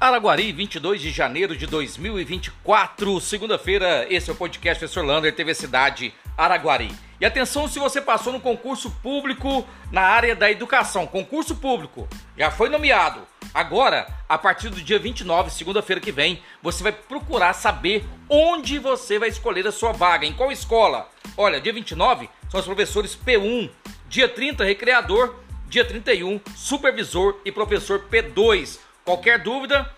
Araguari, 22 de janeiro de 2024, segunda-feira. Esse é o podcast Professor Lander, TV Cidade Araguari. E atenção se você passou no concurso público na área da educação. Concurso público já foi nomeado. Agora, a partir do dia 29, segunda-feira que vem, você vai procurar saber onde você vai escolher a sua vaga, em qual escola. Olha, dia 29 são os professores P1, dia 30, recreador, dia 31, supervisor e professor P2. Qualquer dúvida,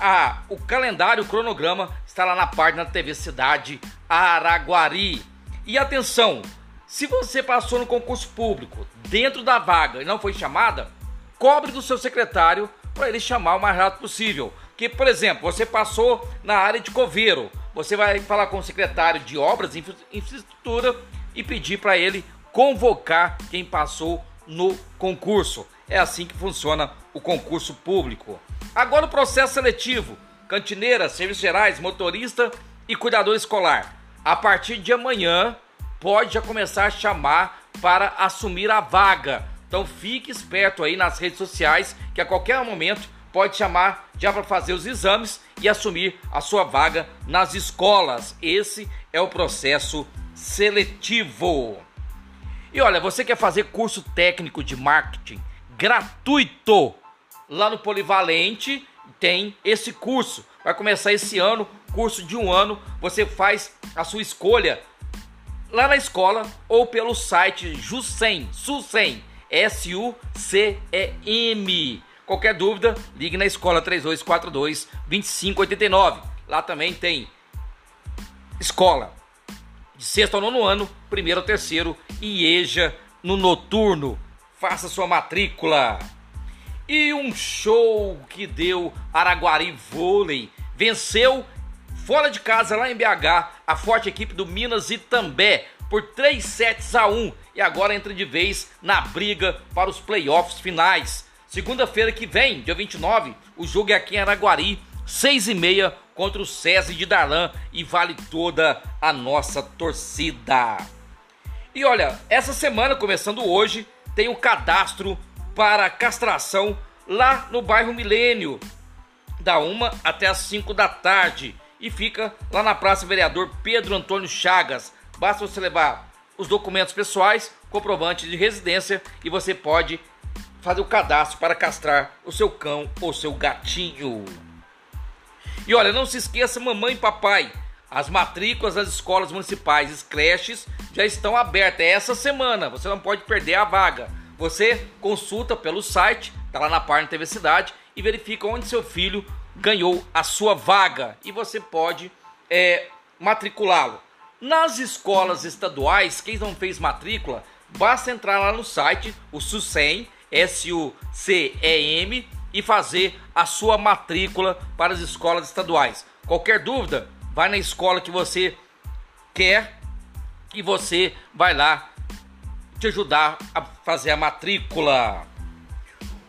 ah, o calendário, o cronograma está lá na página da TV Cidade Araguari. E atenção, se você passou no concurso público dentro da vaga e não foi chamada, cobre do seu secretário para ele chamar o mais rápido possível. Que, por exemplo, você passou na área de coveiro, você vai falar com o secretário de obras e infraestrutura e pedir para ele convocar quem passou no concurso. É assim que funciona o concurso público. Agora o processo seletivo: cantineira, serviços gerais, motorista e cuidador escolar. A partir de amanhã pode já começar a chamar para assumir a vaga. Então fique esperto aí nas redes sociais que a qualquer momento pode chamar já para fazer os exames e assumir a sua vaga nas escolas. Esse é o processo seletivo. E olha, você quer fazer curso técnico de marketing gratuito? Lá no Polivalente tem esse curso. Vai começar esse ano, curso de um ano. Você faz a sua escolha lá na escola ou pelo site Jucem, Sucem, S-U-C-E-M. Qualquer dúvida, ligue na escola 3242 2589. Lá também tem escola de sexto ao nono ano, primeiro ao terceiro e EJA no noturno. Faça sua matrícula. E um show que deu Araguari Vôlei. Venceu fora de casa lá em BH a forte equipe do Minas Itambé por 3 sets a 1 e agora entra de vez na briga para os playoffs finais. Segunda-feira que vem, dia 29, o jogo é aqui em Araguari, 6 e meia contra o SESI de Darlan e vale toda a nossa torcida. E olha, essa semana, começando hoje, tem o cadastro para castração lá no bairro Milênio, da 1 até as 5 da tarde. E fica lá na Praça Vereador Pedro Antônio Chagas. Basta você levar os documentos pessoais, comprovante de residência e você pode fazer o cadastro para castrar o seu cão ou seu gatinho. E olha, não se esqueça, mamãe e papai, as matrículas das escolas municipais e creches já estão abertas. É essa semana, você não pode perder a vaga. Você consulta pelo site, tá lá na página TV Cidade, e verifica onde seu filho ganhou a sua vaga. E você pode é, matriculá-lo. Nas escolas estaduais, quem não fez matrícula, basta entrar lá no site, o SUCEM, S-U-C-E-M, e fazer a sua matrícula para as escolas estaduais. Qualquer dúvida, vai na escola que você quer e você vai lá te ajudar a fazer a matrícula.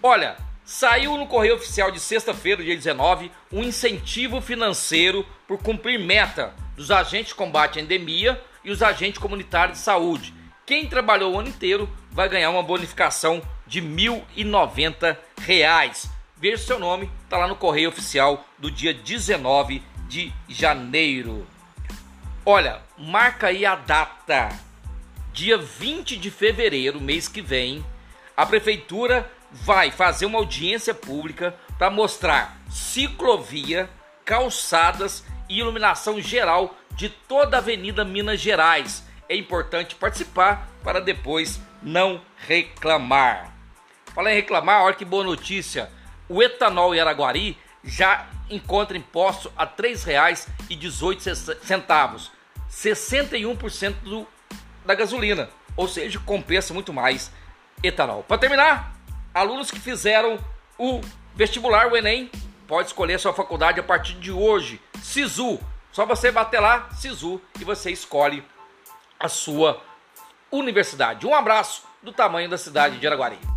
Olha, saiu no Correio Oficial de sexta-feira, dia 19, um incentivo financeiro por cumprir meta dos agentes de combate à endemia e os agentes comunitários de saúde. Quem trabalhou o ano inteiro vai ganhar uma bonificação de R$ 1.090 veja seu nome, está lá no correio oficial do dia 19 de janeiro. Olha, marca aí a data. Dia 20 de fevereiro, mês que vem, a prefeitura vai fazer uma audiência pública para mostrar ciclovia, calçadas e iluminação geral de toda a Avenida Minas Gerais. É importante participar para depois não reclamar. Fala em reclamar, olha que boa notícia o etanol em Araguari já encontra imposto a R$ 3,18, 61% do, da gasolina, ou seja, compensa muito mais etanol. Para terminar, alunos que fizeram o vestibular, o Enem, pode escolher sua faculdade a partir de hoje. Sisu, só você bater lá, Sisu, e você escolhe a sua universidade. Um abraço do tamanho da cidade de Araguari.